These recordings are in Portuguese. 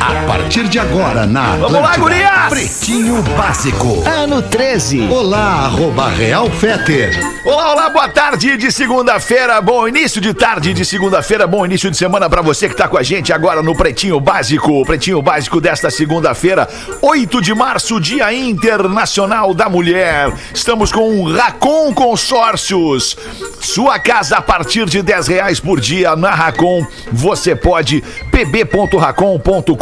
A partir de agora, na Vamos lá, Atlântida, gurias! Pretinho Básico. Ano 13. Olá, arroba Real Feter. Olá, olá, boa tarde de segunda-feira, bom início de tarde de segunda-feira, bom início de semana pra você que tá com a gente agora no Pretinho Básico. Pretinho Básico desta segunda-feira, 8 de março, Dia Internacional da Mulher. Estamos com o Racon Consórcios. Sua casa a partir de 10 reais por dia na Racon. Você pode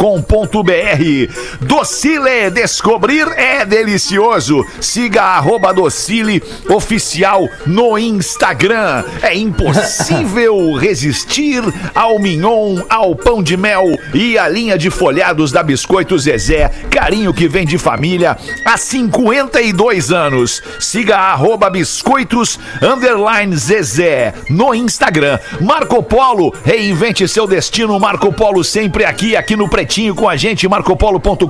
pb.racon.com.br. Docile, descobrir é delicioso. Siga arroba Docile oficial no Instagram. É impossível resistir ao mignon, ao pão de mel e à linha de folhados da Biscoito Zezé. Carinho que vem de família há 52 anos. Siga arroba biscoitos underline Zezé no Instagram. Marco Polo, reinvente seu destino. Marco Polo sempre aqui, aqui no Pretinho com a gente, marcopolo.com.br.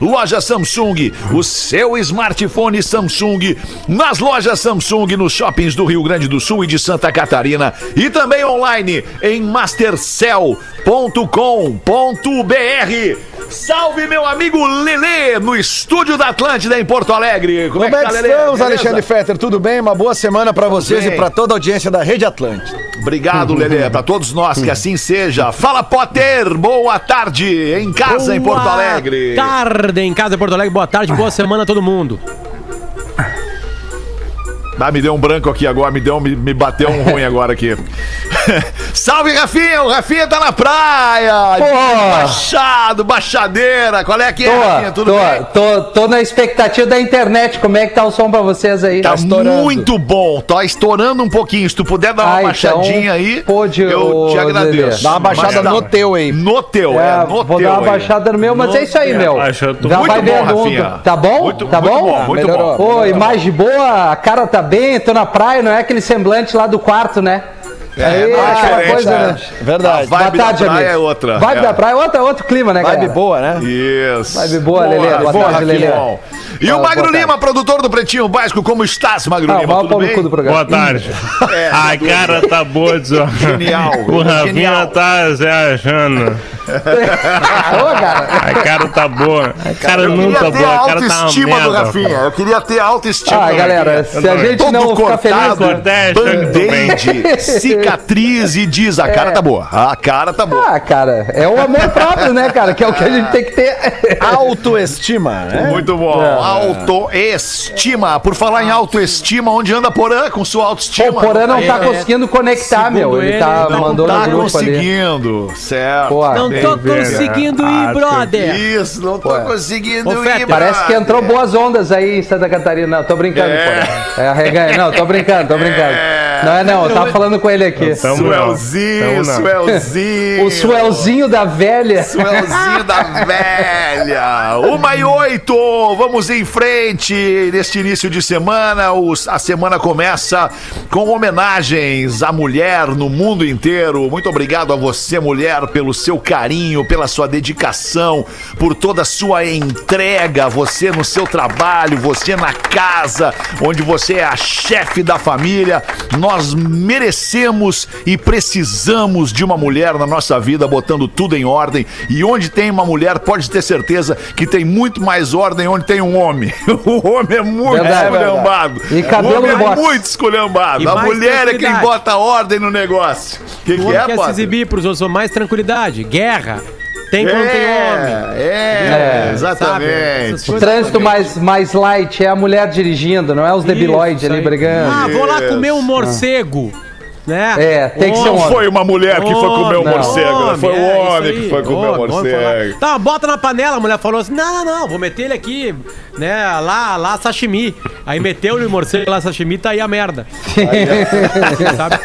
Loja Samsung, o seu smartphone Samsung nas lojas Samsung nos shoppings do Rio Grande do Sul e de Santa Catarina e também online em mastercell.com.br. Salve meu amigo Lelê no estúdio da Atlântida em Porto Alegre. Como é que tá, Lelê? estamos, Beleza? Alexandre Fetter? Tudo bem? Uma boa semana pra vocês bem. e pra toda a audiência da Rede Atlântica. Obrigado, Lelê, pra todos nós, que assim seja. Fala, Potter, boa tarde em casa em Porto Boa Alegre. Tarde em casa em Porto Alegre. Boa tarde, boa semana a todo mundo. Ah, me deu um branco aqui agora, me deu, me, me bateu um ruim agora aqui. Salve, Rafinha! O Rafinha tá na praia! Baixado, baixadeira! Qual é que é, Rafinha? Tô, Tudo tô, bem? tô, tô na expectativa da internet. Como é que tá o som pra vocês aí? Tá estourando. muito bom, tá estourando um pouquinho. Se tu puder dar uma Ah, então, baixadinha aí, pode, eu te agradeço. Dá uma baixada Mas no teu aí. No teu, é, É, no vou teu dar uma aí. baixada no meu, mas é isso aí, meu. Acho, eu tô Já muito vai bom, Rafinha. Tá bom? Muito- tá muito bom? bom, muito melhorou. bom. Pô, imagem boa, a cara tá bem, tô na praia, não é aquele semblante lá do quarto, né? aí, não, é aquela diferente, coisa, né? né? Verdade. A vibe da praia amigo. é outra. Vibe É. da praia é outra, outro clima, né, Vibe galera? boa, né? Isso. Vibe boa, Lelê. Boa boa, tarde. Lelê. Bom. E Fala, o Magro boa tarde. Lima, produtor do Pretinho Básico, como estás, Magro Ah, Lima? Tudo bem? Boa tarde. É, A cara tá boa. Genial, O Rafinha tá se achando. Ô, cara. A cara tá boa. A cara não tá boa. a cara tá uma autoestima do merda. Rafinha. Eu queria ter autoestima. Ah, galera, Rafinha. se a gente Todo não ficar feliz, cortado, band-aid, cicatriz e diz, a cara É. tá boa. A cara tá boa. Ah, cara, é o amor próprio, né, cara? Que é o que a gente tem que ter. Autoestima, né? Muito bom. Autoestima. Por falar em autoestima, onde anda Porã com sua autoestima? o Porã não tá É. conseguindo conectar, Segundo meu. Ele, ele, tá, não mandou tá no grupo ali. conseguindo. Certo. Pô, Não tô conseguindo ir, Ah, brother. Isso, não tô conseguindo Ô, ir, Feta, Parece que entrou boas ondas aí em Santa Catarina. Não, tô brincando, É. Porã. É. Não, tô brincando, tô brincando. É não, eu tava falando com ele aqui. Tamo não. Suelzinho, não. Suelzinho. O suelzinho da velha. Suelzinho da velha. Uma e oito. Vamos em frente neste início de semana. Os- a semana começa com homenagens à mulher no mundo inteiro. Muito obrigado a você, mulher, pelo seu carinho, pela sua dedicação, por toda a sua entrega. Você no seu trabalho, você na casa, onde você é a chefe da família. Nós merecemos e precisamos de uma mulher na nossa vida, botando tudo em ordem. E onde tem uma mulher, pode ter certeza que tem muito mais ordem onde tem um homem. O homem é muito Verdade, esculhambado. E cabelo o homem é muito esculhambado. E a mulher é quem bota ordem no negócio. O que, que é, quer se exibir pros outros, mais tranquilidade. Guerra. Tem quando tem homem. É, é, É, exatamente. O trânsito mais, mais light é a mulher dirigindo, não é os debiloides ali brigando. Ah, vou lá comer um morcego. Né? É, tem que ser um Não homem. foi uma mulher que foi comer um Não. morcego, né? foi o é, homem que foi comer o Homem, homem foi morcego. Tá, bota na panela, a mulher falou assim: não, não, não, vou meter ele aqui, né, lá, lá sashimi. Aí meteu o morcego lá sashimi, tá aí a merda. Aí, sabe?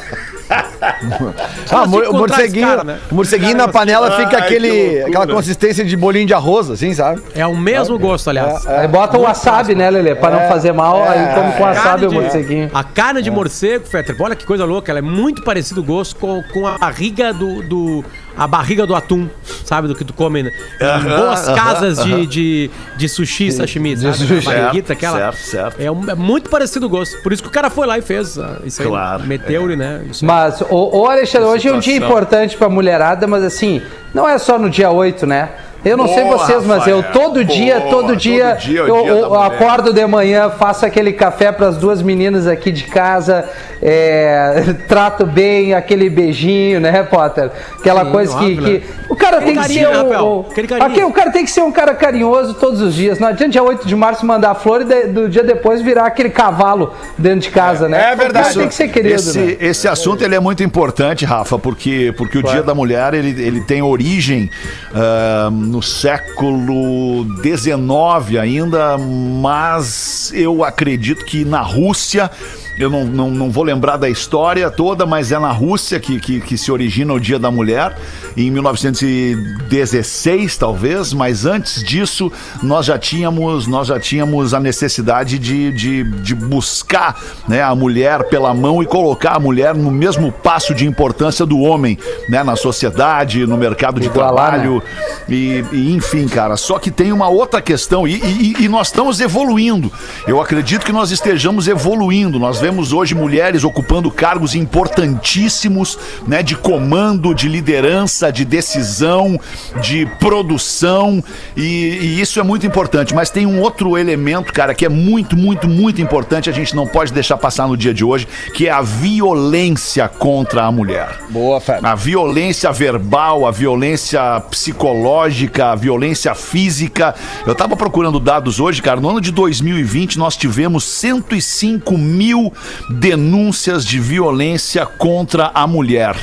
Ah, se mo- o encontrar morceguinho, cara, né? morceguinho na panela fica que aquele, loucura. aquela consistência de bolinho de arroz, assim, sabe? É o mesmo gosto, aliás. Aí bota o wasabi, né, Lelê? Pra não fazer mal, aí come com wasabi o morceguinho. A carne de morcego, Fetter, olha que coisa louca, ela é muito parecida o gosto com, com a barriga do, do- a barriga do atum, sabe? Do que tu come né? em boas casas de, de, de sushi, sashimi, sabe? sushi. Barriguita, aquela. Certo, certo. É, um- é muito parecido o gosto. Por isso que o cara foi lá e fez ah, isso aí. Claro, Meteu-lhe, né? Isso. Mas, ô, ô Alexandre, hoje é um dia importante pra mulherada, mas assim, não é só no dia 8, né? Eu não sei Boa, vocês, mas eu todo dia, Boa, todo dia, todo dia é eu, dia eu acordo de manhã, faço aquele café pras duas meninas aqui de casa, é, trato bem, aquele beijinho, né, Potter? Aquela Sim, coisa que, óbvio, que- né? o cara Aquele tem que carinho, ser né, Rafael? o, Aquele o cara tem que ser um cara carinhoso todos os dias. Não adianta dia 8 de março mandar flor e de- do dia depois virar aquele cavalo dentro de casa, né? é verdade. O cara tem que ser querido, esse, né? esse assunto ele é muito importante, Rafa, porque, porque o Dia da Mulher ele, ele tem origem ah, no século XIX ainda, mas eu acredito que na Rússia. Eu não, não, não vou lembrar da história toda, mas é na Rússia que, que, que se origina o Dia da Mulher, em 1916, talvez, mas antes disso nós já tínhamos, nós já tínhamos a necessidade de, de, de buscar né, a mulher pela mão e colocar a mulher no mesmo passo de importância do homem né, na sociedade, no mercado de Igualar, trabalho. E, e, enfim, cara, só que tem uma outra questão, e, e- e nós estamos evoluindo. Eu acredito que nós estejamos evoluindo. Nós vemos hoje mulheres ocupando cargos importantíssimos, né, de comando, de liderança, de decisão, de produção, e, e isso é muito importante. Mas tem um outro elemento, cara, que é muito, muito, muito importante, a gente não pode deixar passar no dia de hoje, que é a violência contra a mulher. Boa, Fred. A violência verbal, a violência psicológica, a violência física. Eu tava procurando dados hoje, cara. No ano de 2020, nós tivemos 105 mil denúncias de violência contra a mulher.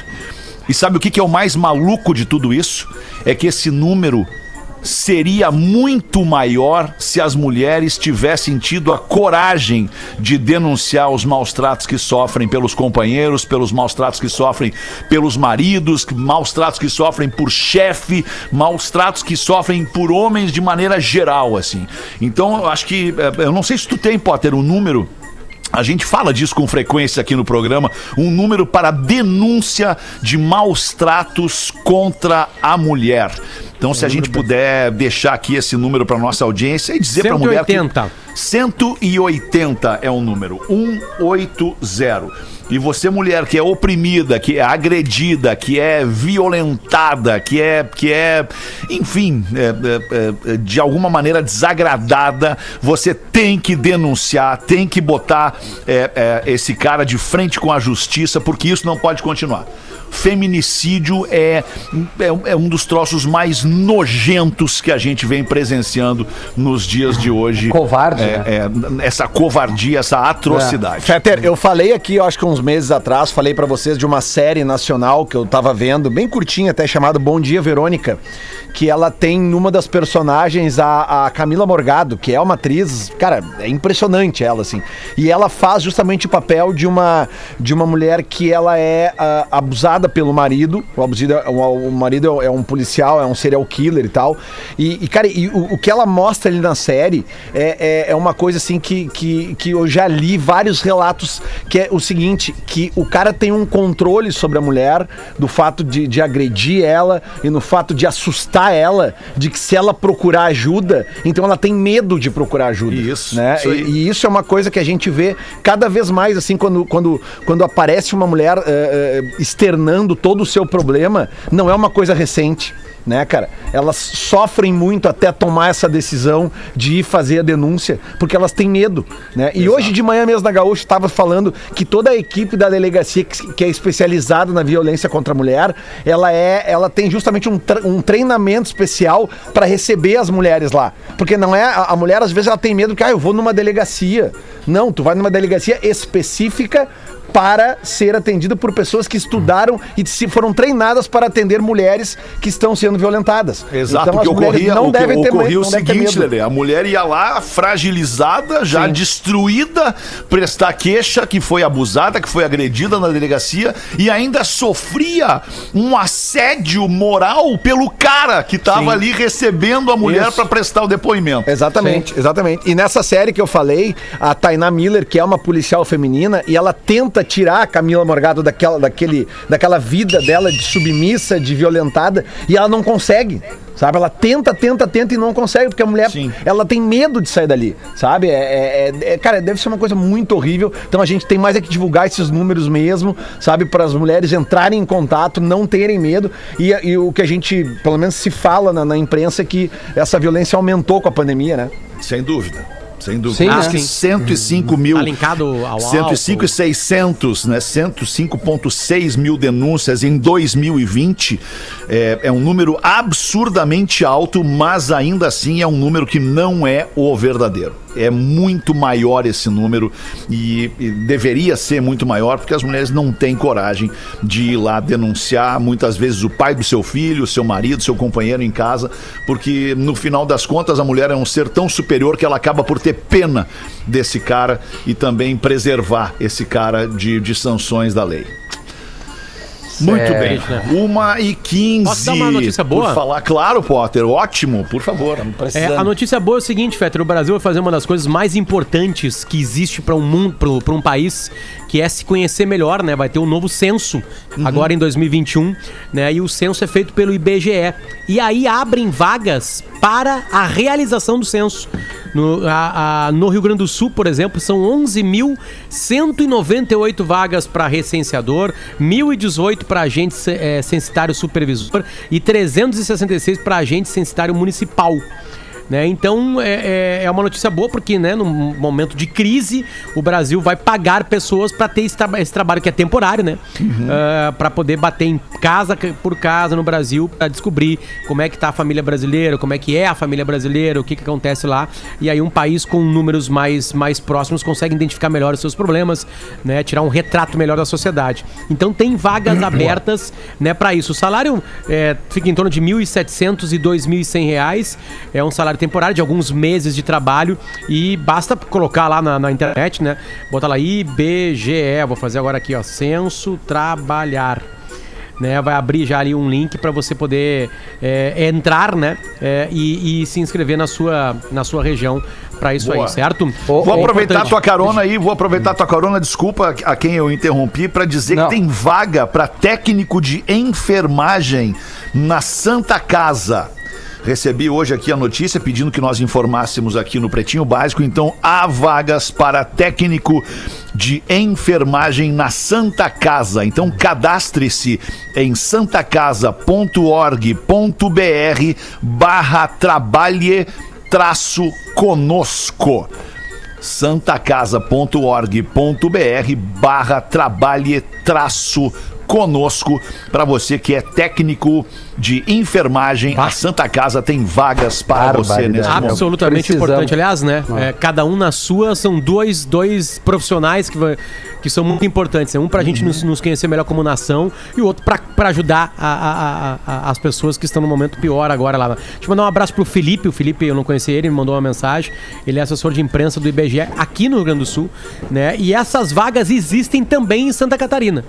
E sabe o que é o mais maluco de tudo isso? É que esse número seria muito maior se as mulheres tivessem tido a coragem de denunciar os maus tratos que sofrem pelos companheiros, pelos maus tratos que sofrem pelos maridos, maus tratos que sofrem por chefe, maus tratos que sofrem por homens de maneira geral, assim. Então, eu acho que, eh, eu não sei se tu tem, Potter, um número a gente fala disso com frequência aqui no programa, um número para denúncia de maus tratos contra a mulher. Então, se a gente puder deixar aqui esse número para nossa audiência e dizer para a mulher que 180. 180 é o número, 180. E você, mulher que é oprimida, que é agredida, que é violentada, que é, que é enfim, é, é, é, de alguma maneira desagradada, você tem que denunciar, tem que botar é, é, esse cara de frente com a justiça, porque isso não pode continuar. Feminicídio é, é, é um dos troços mais nojentos que a gente vem presenciando nos dias de hoje. Covarde, É, né? é, essa covardia, essa atrocidade. Fetter, eu falei aqui, eu acho que uns meses atrás, falei pra vocês de uma série nacional que eu tava vendo, bem curtinha até, chamada Bom Dia Verônica, que ela tem uma das personagens a, a Camila Morgado, que é uma atriz, cara, é impressionante ela, assim. E ela faz justamente o papel de uma, de uma mulher que ela é ah, abusada pelo marido, o, abusido, o, o marido é um policial, é um serial killer e tal. E, e, cara, e o, o que ela mostra ali na série é, é, é uma coisa assim que, que, que eu já li vários relatos, que é o seguinte, que o cara tem um controle sobre a mulher, do fato de, de agredir ela e no fato de assustar ela, de que se ela procurar ajuda, então ela tem medo de procurar ajuda. Isso, Né? isso. E, e isso é uma coisa que a gente vê cada vez mais, assim, quando, quando, quando aparece uma mulher eh, externando todo o seu problema, não é uma coisa recente. Né, cara? Elas sofrem muito até tomar essa decisão de ir fazer a denúncia, porque elas têm medo, né? E hoje de manhã mesmo na Gaúcha estava falando que toda a equipe da delegacia que, é especializada na violência contra a mulher, ela é, ela tem justamente um, um treinamento especial para receber as mulheres lá, porque não é a, a mulher às vezes ela tem medo que ah, eu vou numa delegacia. Não, tu vai numa delegacia específica para ser atendida por pessoas que estudaram e se foram treinadas para atender mulheres que estão sendo violentadas. Exato, Então, porque as mulheres ocorria, não o que devem ter ocorria medo, o seguinte. Lelê, a mulher ia lá fragilizada, já Sim. destruída, prestar queixa que foi abusada, que foi agredida na delegacia e ainda sofria um assédio moral pelo cara que estava Sim. ali recebendo a mulher para prestar o depoimento. Exatamente, exatamente. E nessa série que eu falei, a Tainá Miller, que é uma policial feminina, e ela tenta tenta tirar a Camila Morgado daquela, daquele, daquela vida dela de submissa, de violentada, e ela não consegue. Sabe? Ela tenta, tenta, tenta e não consegue, porque a mulher Sim. ela tem medo de sair dali, sabe? É, é- é- é- cara, deve ser uma coisa muito horrível. Então a gente tem mais é que divulgar esses números mesmo, sabe? Para as mulheres entrarem em contato, não terem medo. E, e o que a gente, pelo menos, se fala na, na imprensa é que essa violência aumentou com a pandemia, né? Sem dúvida. Sem dúvida. Sim, Acho né? que 105 mil. Tá linkado ao 105 e álcool. 600, né? 105,6 mil denúncias em 2020. É, é um número absurdamente alto, mas ainda assim é um número que não é o verdadeiro. É muito maior esse número e, e deveria ser muito maior porque as mulheres não têm coragem de ir lá denunciar muitas vezes o pai do seu filho, seu marido, seu companheiro em casa, porque no final das contas a mulher é um ser tão superior que ela acaba por ter pena desse cara e também preservar esse cara de, de sanções da lei. Muito bem. Uma e quinze. Posso dar uma notícia boa? Por falar, claro, Potter. Ótimo, por favor. É, a notícia boa é o seguinte, Fetter, o Brasil vai fazer uma das coisas mais importantes que existe para um mundo, para um país, que é se conhecer melhor, né? Vai ter um novo censo agora em 2021, né? E o censo é feito pelo IBGE. E aí abrem vagas para a realização do censo. No, a- a- no Rio Grande do Sul, por exemplo, são 11.198 vagas para recenseador, 1.018 para agente eh, censitário supervisor e 366 para agente censitário municipal. Né? Então é, é- é uma notícia boa porque né, num momento de crise o Brasil vai pagar pessoas para ter esse, traba- esse trabalho que é temporário, né? para poder bater em casa por casa no Brasil para descobrir como é que tá a família brasileira, como é que é a família brasileira, o que, que acontece lá. E aí um país com números mais, mais próximos consegue identificar melhor os seus problemas, né? Tirar um retrato melhor da sociedade. Então tem vagas abertas, né, para isso. O salário é, fica em torno de R$ 1.700 e 2.100 reais. É um salário temporário de alguns meses de trabalho e basta colocar lá na, na internet, né? Botar lá IBGE, vou fazer agora aqui, ó, censo trabalhar. Né, vai abrir já ali um link para você poder é, entrar, né, é, e, e se inscrever na sua, na sua região para isso Boa. aí, certo? Vou É aproveitar importante. tua carona aí, vou aproveitar tua carona, desculpa a quem eu interrompi, pra dizer Não. que tem vaga pra técnico de enfermagem na Santa Casa. Recebi hoje aqui a notícia pedindo que nós informássemos aqui no Pretinho Básico, então há vagas para técnico de enfermagem na Santa Casa. Então cadastre-se em santacasa.org.br barra trabalhe traço conosco santacasa.org.br barra trabalhe traço conosco para você que é técnico de enfermagem a Santa Casa tem vagas para você nesse momento Absolutamente Precisamos. importante. Aliás, né? é, cada um na sua, são dois, dois profissionais que, vai- que são muito importantes. né? Um pra gente nos, nos conhecer melhor como nação e o outro pra, pra ajudar a- a- a- a- as pessoas que estão no momento pior agora lá. Deixa eu mandar um abraço pro Felipe. O Felipe, eu não conheci ele, ele me mandou uma mensagem. Ele é assessor de imprensa do IBGE aqui no Rio Grande do Sul, né? E essas vagas existem também em Santa Catarina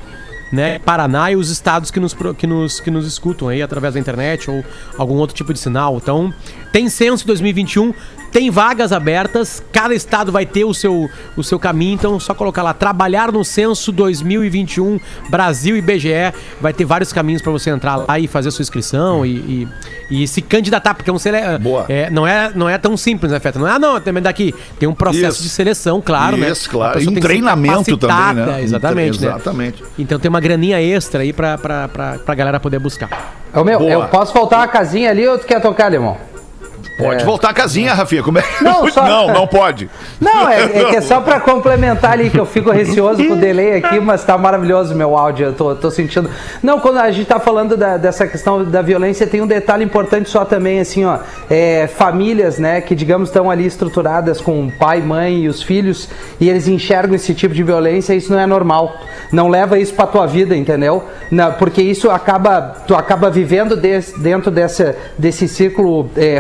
né, Paraná e os estados que nos, que, nos, que nos escutam aí através da internet ou algum outro tipo de sinal. Então, tem censo 2021, tem vagas abertas, cada estado vai ter o seu, o seu caminho, então é só colocar lá, trabalhar no censo 2021, Brasil e BGE, vai ter vários caminhos para você entrar lá e fazer a sua inscrição e, e, e se candidatar, porque é um sele... Boa. é, não, é, não é tão simples, né, Feta? Não é, ah, não, também daqui. Tem um processo Isso. de seleção, claro, né? Isso, claro. A pessoa E um treinamento também, né? Exatamente, né? Exatamente. Então tem uma graninha extra aí pra, pra, pra galera poder buscar. Ô, meu, Boa. eu posso voltar uma casinha ali ou tu quer tocar, Limão? Pode voltar à casinha, Rafinha. Como é? Não, só- não, não pode. Não, é, é que é só pra complementar ali que eu fico receoso com o delay aqui, mas tá maravilhoso o meu áudio, eu tô, tô sentindo. Não, quando a gente tá falando da- dessa questão da violência, tem um detalhe importante só também, assim, ó, é, famílias, né, que digamos estão ali estruturadas com pai, mãe e os filhos, e eles enxergam esse tipo de violência, isso não é normal. Não leva isso pra tua vida, entendeu? Não, porque isso acaba, tu acaba vivendo des- dentro dessa, desse círculo é,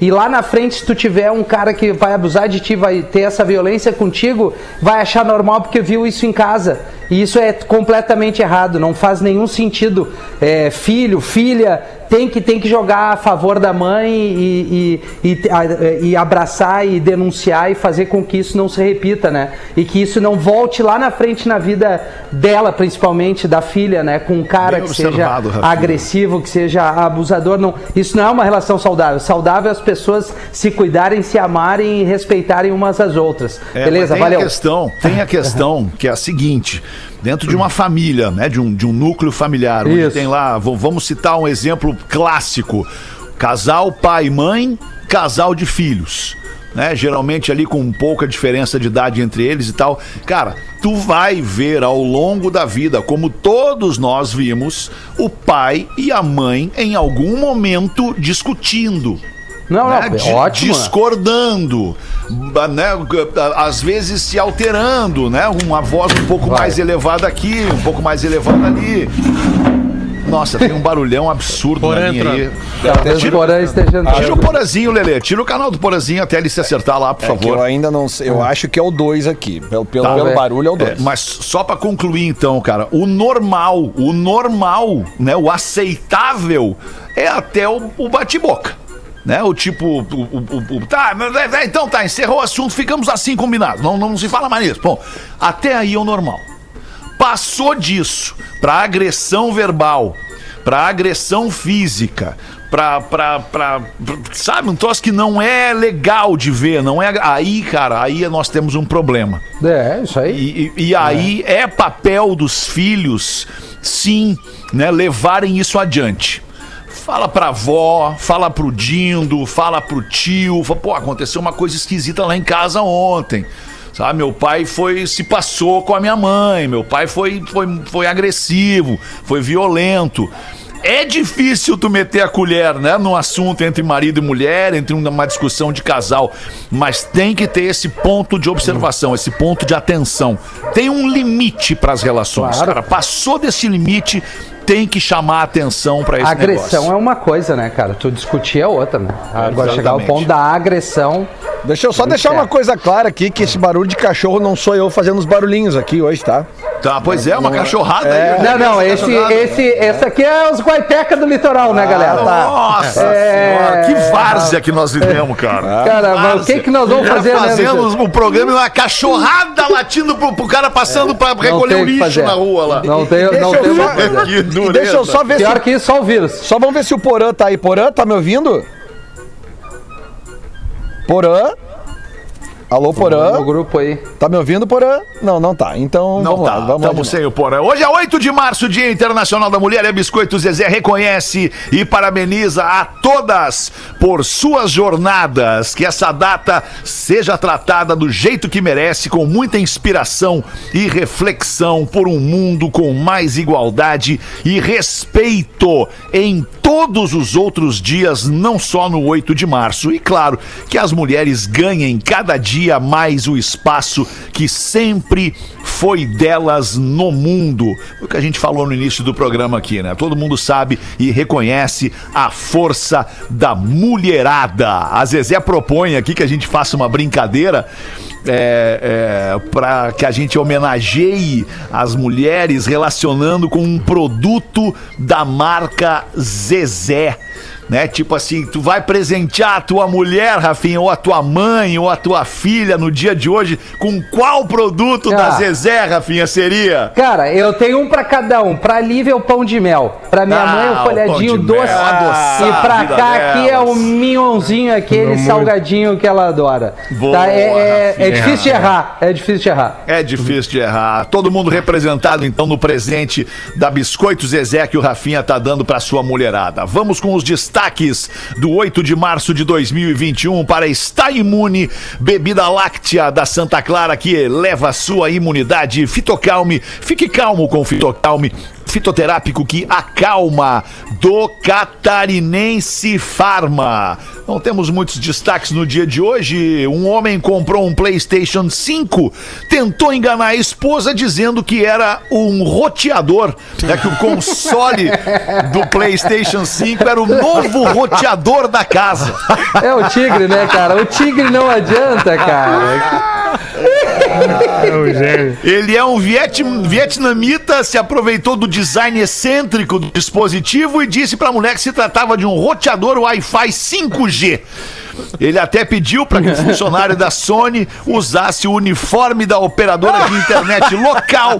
e lá na frente, se tu tiver um cara que vai abusar de ti, vai ter essa violência contigo, vai achar normal porque viu isso em casa. E isso é completamente errado, não faz nenhum sentido. É, filho, filha, tem que, tem que jogar a favor da mãe e, e, e, a- e abraçar e denunciar e fazer com que isso não se repita, né? E que isso não volte lá na frente na vida dela, principalmente, da filha, né? Com um cara Bem que seja Rafinha. agressivo, que seja abusador. Não, isso não é uma relação saudável. Saudável é as pessoas se cuidarem, se amarem e respeitarem umas às outras. É, Beleza, tem valeu. A questão, tem a questão que é a seguinte: dentro de uma família, né, de um, de um núcleo familiar, onde Isso. tem lá, vamos citar um exemplo clássico: casal pai e mãe, casal de filhos. Né, geralmente ali com pouca diferença de idade entre eles e tal. Cara, tu vai ver ao longo da vida, como todos nós vimos, o pai e a mãe em algum momento discutindo Não, não, né, é di- ótimo. discordando, né, às vezes se alterando, né, uma voz um pouco Vai. mais elevada aqui, um pouco mais elevada ali. Nossa, tem um barulhão absurdo Porã na linha aí. Talvez o Tira, Porã esteja entrando. tira o Porazinho, Lelê. Tira o canal do Porazinho até ele se acertar lá, por É que eu favor. ainda não sei. Eu acho que é o 2 aqui. Pelo, pelo, Tá. pelo É. barulho é o É, 2. mas só pra concluir então, cara, o normal, o normal, né, o aceitável é até o, o bate-boca. Né? O tipo, o, o- o- tá, é, é, então tá, encerrou o assunto, ficamos assim combinados. Não, não se fala mais nisso. Bom, até aí é o normal. Passou disso pra agressão verbal, pra agressão física, pra, pra, pra, pra- sabe, um troço que não é legal de ver, não é. Aí, cara, aí nós temos um problema. É, isso aí. E, e- e aí é. papel dos filhos, sim, né, levarem isso adiante. Fala pra avó, fala pro Dindo, fala pro tio, fala, pô, aconteceu uma coisa esquisita lá em casa ontem. Sabe, meu pai foi se passou com a minha mãe, meu pai foi foi, foi agressivo, foi violento. É difícil tu meter a colher, né, num assunto entre marido e mulher, entre uma discussão de casal, mas tem que ter esse ponto de observação, esse ponto de atenção. Tem um limite para as relações, Claro. cara. Passou desse limite, tem que chamar a atenção para esse agressão negócio. é uma coisa, né, cara? Tu discutir é outra, né? Agora chegar ao Exatamente. ponto da agressão. Deixa eu só deixar é. uma coisa clara aqui, que esse barulho de cachorro não sou eu fazendo os barulhinhos aqui hoje, tá? Tá, pois é, uma cachorrada aí. Não, não, esse, esse, esse aqui é os guaiteca do litoral, né, galera? Nossa É. senhora, que várzea que nós vivemos, cara. Cara, mas o que que nós vamos fazer, né, Fazendo Luciano? o programa e uma cachorrada latindo pro, pro cara passando pra recolher o lixo fazer. na rua lá. Não tem, Deixa não tem só- E deixa eu só ver se. Pior que isso, só o vírus. Só vamos ver se o Porã tá aí. Porã, tá me ouvindo? Porã? Alô, No Porã? grupo aí. Tá me ouvindo, Porã? Não, não tá. Então Não vamos tá, lá. Vamos lá de estamos novo. sem o Porã. Hoje é 8 de março, Dia Internacional da Mulher. É Biscoito Zezé reconhece e parabeniza a todas por suas jornadas. Que essa data seja tratada do jeito que merece, com muita inspiração e reflexão por um mundo com mais igualdade e respeito em todos os outros dias, não só no 8 de março. E claro, que as mulheres ganhem cada dia mais o espaço que sempre foi delas no mundo. O que a gente falou no início do programa aqui, né? Todo mundo sabe e reconhece a força da mulherada. A Zezé propõe aqui que a gente faça uma brincadeira é, para que a gente homenageie as mulheres relacionando com um produto da marca Zezé. Né? Tipo assim, tu vai presentear a tua mulher, Rafinha, ou a tua mãe, ou a tua filha no dia de hoje, com qual produto da Ah. Zezé, Rafinha, seria? Cara, eu tenho um pra cada um. Pra Lívia é o pão de mel. Pra minha Ah, mãe é o folhadinho doce. mel, adoçar e a pra cá aqui é o delas. minhonzinho, aquele salgadinho que ela adora. Boa, Tá? É, é- é difícil de errar. É difícil de errar. É difícil de errar. Todo mundo representado, então, no presente da Biscoito Zezé que o Rafinha tá dando pra sua mulherada. Vamos com os destaques do 8 de março de 2021 para Está Imune, bebida láctea da Santa Clara que eleva a sua imunidade. Fitocalme, fique calmo com Fitocalme. Fitoterápico que acalma do Catarinense Farma. Não temos muitos destaques no dia de hoje. Um homem comprou um PlayStation 5, tentou enganar a esposa dizendo que era um roteador. É que o console do PlayStation 5 era o novo roteador da casa. É o tigre, né, cara? O tigre não adianta, cara. É. Ele é um viet- vietnamita, se aproveitou do design excêntrico do dispositivo e disse pra mulher que se tratava de um roteador Wi-Fi 5G. Ele até pediu para que o funcionário da Sony usasse o uniforme da operadora de internet local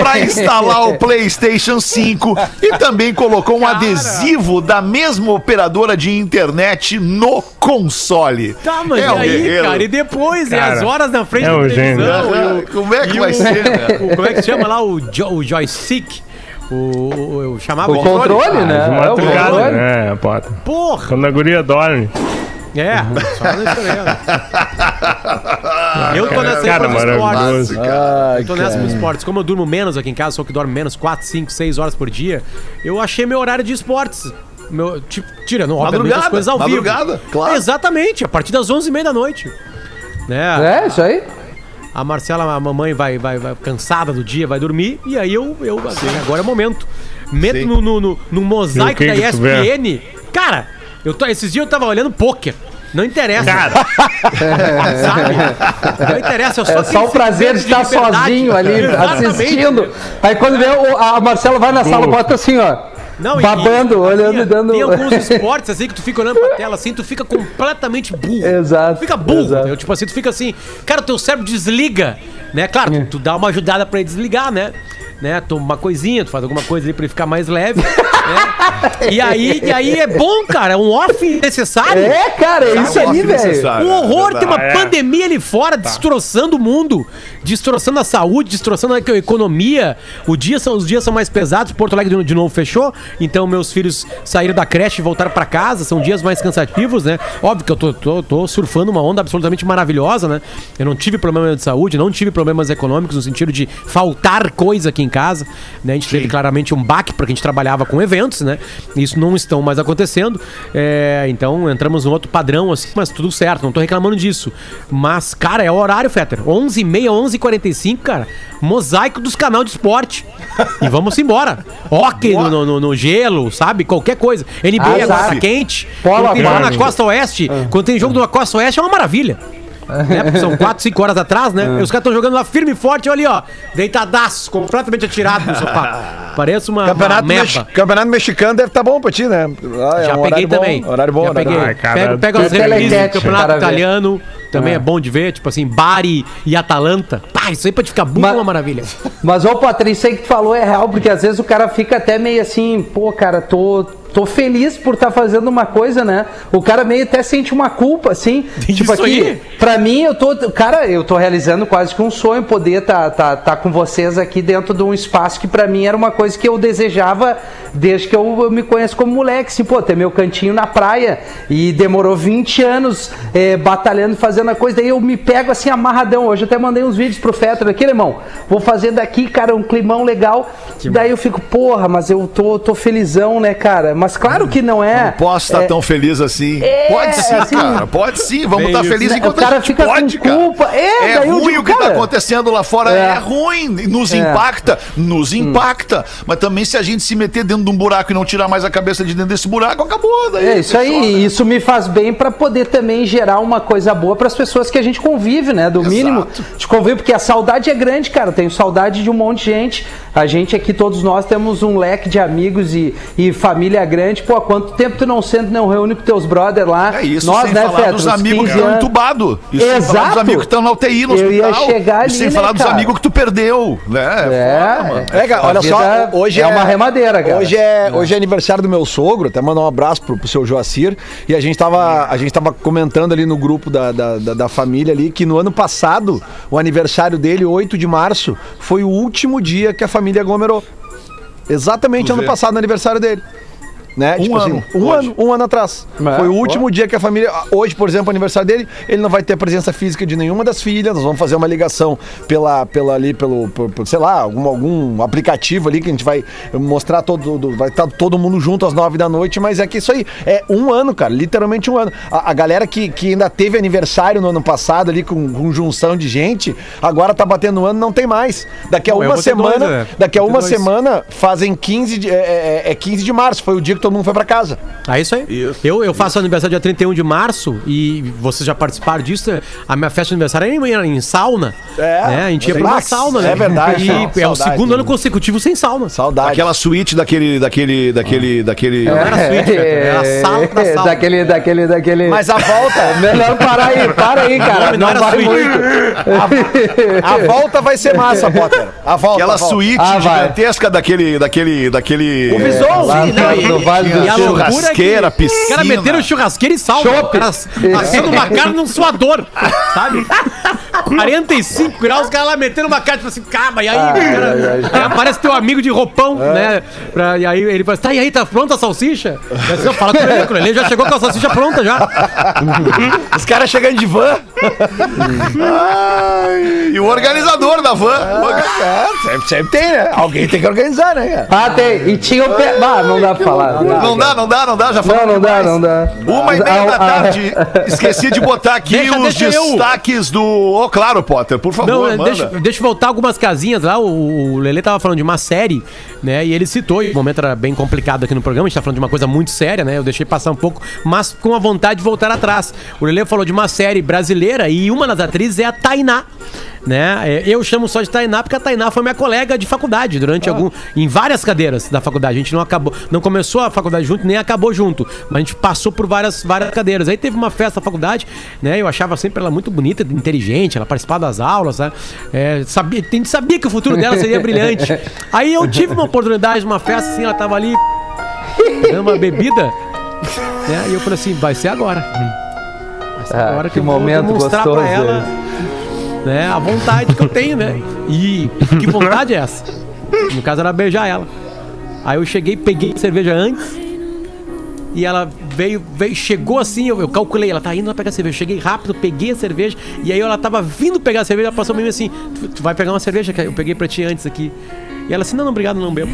para instalar o PlayStation 5 e também colocou um adesivo da mesma operadora de internet no console. Tá, mas É e aí, guerreiro. cara? E depois? e Cara, as horas na frente é da televisão? e o- Como é que vai o- ser, né? o- Como é que chama lá? O, jo, o joystick? O, o, chamava O controle, né? De É, o controle. né, Pota? Porra! Quando a guria dorme. É, só na história. Eu tô nessa aí Cara, os esportes. maravilhoso. Eu tô nessa os esportes. Como eu durmo menos aqui em casa, sou que dorme menos 4, 5, 6 horas por dia, eu achei meu horário de esportes. Meu, tipo, tirando, obviamente, as Madrugada, coisas ao madrugada, vivo. claro. Exatamente, a partir das 11h30 da noite. Né? É, isso aí. A Marcela, a mamãe, vai, vai, vai cansada do dia, vai dormir. E aí eu, eu assim, agora é o momento. Meto Sim. no, no, no, no mosaico da? ESPN. Cara, eu tô, esses dias eu tava olhando pôquer. Não interessa. Cara, sabe? Não interessa, eu só É só o prazer de estar sozinho ali Exatamente. assistindo. Aí quando vê o- a Marcela vai na sala, bota assim, ó. Não, e- babando, e- olhando tem, e dando. Tem alguns esportes assim que tu fica olhando pra tela assim, tu fica completamente burro. Exato, Tu fica burro. exato. Tipo assim, tu fica assim, cara, teu cérebro desliga, né? Claro, É. tu, tu dá uma ajudada pra ele desligar, né? Né? Toma uma coisinha, tu faz alguma coisa ali pra ele ficar mais leve. Né? E aí, e aí é bom, cara, é um off necessário. É, cara, é isso aí, velho. Um horror, tem uma Ah, é. pandemia ali fora, destroçando o mundo, destroçando a saúde, destroçando a economia. O dia são, os dias são mais pesados, Porto Alegre de, de novo fechou, então meus filhos saíram da creche e voltaram pra casa, são dias mais cansativos, né? Óbvio que eu tô, tô, tô surfando uma onda absolutamente maravilhosa, né? Eu não tive problema de saúde, não tive problemas econômicos no sentido de faltar coisa aqui em casa, né? A gente teve claramente um baque porque a gente trabalhava com eventos, né? Isso não estão mais acontecendo, é, então entramos num outro padrão, assim, mas tudo certo, não tô reclamando disso. Mas, cara, é o horário, Fetter, 11h30, 11h45, cara, mosaico dos canal de esporte. E vamos embora. Hockey no, no- no- gelo, sabe? Qualquer coisa. NBA Ah, agora tá quente. Polo Quando tem jogo na. Costa Oeste, quando tem jogo na Costa Oeste é uma maravilha. Né? Porque são 4, 5 horas atrás, né? E os caras estão jogando lá firme e forte, eu ali, ó, deitadaço, completamente atirado no sofá. Parece uma, Campeonato, uma Mex-. Campeonato mexicano deve estar bom pra ti, né? Ah, é Já um peguei horário bom, também. Horário bom, Já horário peguei. bom. Cara, pego pego as reprises do campeonato ver. italiano. Também é. bom de ver, tipo assim, Bari e Atalanta. Pá, isso aí pra te ficar burro é uma maravilha. Mas, ô, Patrícia, isso aí que tu falou é real, porque às vezes o cara fica até meio assim, pô, cara, tô, tô feliz por estar fazendo uma coisa, né? O cara meio até sente uma culpa, assim. tipo Isso aqui, aí. pra mim, eu tô. Cara, eu tô realizando quase que um sonho poder tá, tá, tá com vocês aqui dentro de um espaço que pra mim era uma coisa que eu desejava desde que eu, eu me conheço como moleque, assim, pô, ter meu cantinho na praia. E demorou 20 anos eh, batalhando, fazendo a coisa. Daí eu me pego assim, amarradão. Hoje eu até mandei uns vídeos pro Fetter aqui, irmão. Vou fazer daqui, cara, um climão legal. Daí eu fico, porra, mas eu tô, tô felizão, né, cara? Mas claro que não é. Não posso estar é, tão feliz assim. É, pode sim, assim, cara. Pode sim. Vamos estar isso. felizes Né, enquanto o cara a gente fica com pode, cara. culpa. É, daí eu ruim digo, o que está acontecendo lá fora. É, é. ruim. Nos É. impacta. Nos impacta. Mas também se a gente se meter dentro de um buraco e não tirar mais a cabeça de dentro desse buraco, acabou. Daí É isso aí, né? e isso me faz bem pra poder também gerar uma coisa boa pras pessoas que a gente convive, né? Do mínimo de convívio, porque a saudade é grande, cara. Eu Tenho saudade de um monte de gente. A gente aqui, todos nós, temos um leque de amigos e, e família grande. Pô, há quanto tempo tu não senta, não reúne com teus brothers lá? É isso, nós, sem né, falar Feto? dos amigos que 15 estão entubados. Isso sem falar dos Exato. amigos que estão na UTI no Eu ia hospital. chegar ali, sem né, falar dos cara? amigos que tu perdeu, né? É, foda, mano. É, cara, A olha só, hoje é uma remadeira, cara. Hoje é, hoje é aniversário do meu sogro, até mandar um abraço pro, pro seu Joacir. E a gente tava, a gente tava comentando ali no grupo da, da, da- da família ali que no ano passado, o aniversário dele, 8 de março, foi o último dia que a família aglomerou. Exatamente ano passado, no aniversário dele. Né? Um ano, um hoje. ano, um ano atrás. É, Foi o último dia que a família. Hoje, por exemplo, aniversário dele, ele não vai ter presença física de nenhuma das filhas. Nós vamos fazer uma ligação pela, pela ali, pelo, por- por, sei lá, algum, algum aplicativo ali que a gente vai mostrar todo. do- vai estar todo mundo junto às nove da noite, mas é que isso aí é um ano, cara, literalmente um ano. A, a galera que, que ainda teve aniversário no ano passado ali com, com junção de gente, agora tá batendo um ano, não tem mais. Daqui a Não, uma semana, dois, né? daqui a uma dois. semana fazem 15 de, é, é, é 15 de março, foi o dia que todo mundo foi pra casa. É isso aí. Eu, eu faço aniversário dia 31 de março e vocês já participaram disso. A minha festa de aniversário era em, em sauna. É, né? A gente ia pra uma relax. sauna, né? É verdade, E não, é o saudade, segundo ano né? consecutivo sem sauna. Saudade. Aquela suíte daquele, daquele, daquele, daquele... Não era suíte, cara, era a sala da sala. daquele, daquele, daquele. Mas a volta, Melhor parar aí, para aí, cara. nome não Não, era vai suíte. muito. a volta vai ser massa, Potter. A volta. Aquela a volta. suíte Ah, vai. gigantesca daquele, daquele, daquele... O Bison, Lá sim, no- não, e- no E a é que Churrasqueira, Os caras piscina. meteram churrasqueira e sal. Assando uma carne num suador, sabe? 45 graus, os caras lá metendo uma carne, tipo assim, calma, e aí, cara, aí aparece teu amigo de roupão, né? Pra- e aí ele fala, tá, e aí, tá pronta a salsicha? Eu disse, "Não, fala com ele, com ele já chegou com a salsicha pronta já. Os caras chegando de van. Ai, e o organizador da van. É, sempre, sempre tem, né? Alguém tem que organizar, né, cara? Ah, tem. E tinha o pé. Ah, não dá pra falar. Não dá, não dá, não dá, já Não, falamos não dá, não dá. Uma e meia Ah, da ah, tarde. Esqueci de botar aqui Deixa, os deixa eu. destaques do. Claro, Potter, por favor, Não, deixa, deixa eu voltar algumas casinhas lá. O, o Lele tava falando de uma série, né? E ele citou, e o momento era bem complicado aqui no programa, a gente tá falando de uma coisa muito séria, né? Eu deixei passar um pouco, mas com a vontade de voltar atrás. O Lele falou de uma série brasileira e uma das atrizes é a Tainá. Né? É, Eu chamo só de Tainá porque a Tainá foi minha colega de faculdade durante algum. em várias cadeiras da faculdade. A gente não acabou, não começou a faculdade junto, nem acabou junto. Mas a gente passou por várias, várias cadeiras. Aí teve uma festa da faculdade, né? Eu achava sempre ela muito bonita, inteligente, ela participava das aulas, né? É, sabia, a gente sabia que o futuro dela seria brilhante. Aí eu tive uma oportunidade numa festa, assim, ela tava ali dando uma bebida. Né? E eu falei assim, vai ser agora. Vai ser Ah, agora que eu vou momento demonstrar gostoso, pra ela né, a vontade que eu tenho, né? E que vontade é essa? No caso era beijar ela. Aí eu cheguei, peguei cerveja antes. E ela veio, veio chegou assim, eu, eu calculei, ela tá indo lá pegar a cerveja. Eu cheguei rápido, peguei a cerveja. E aí ela tava vindo pegar a cerveja, ela passou meio assim: tu, tu vai pegar uma cerveja que eu peguei pra ti antes aqui. E ela assim: não, não, obrigado, não bebo.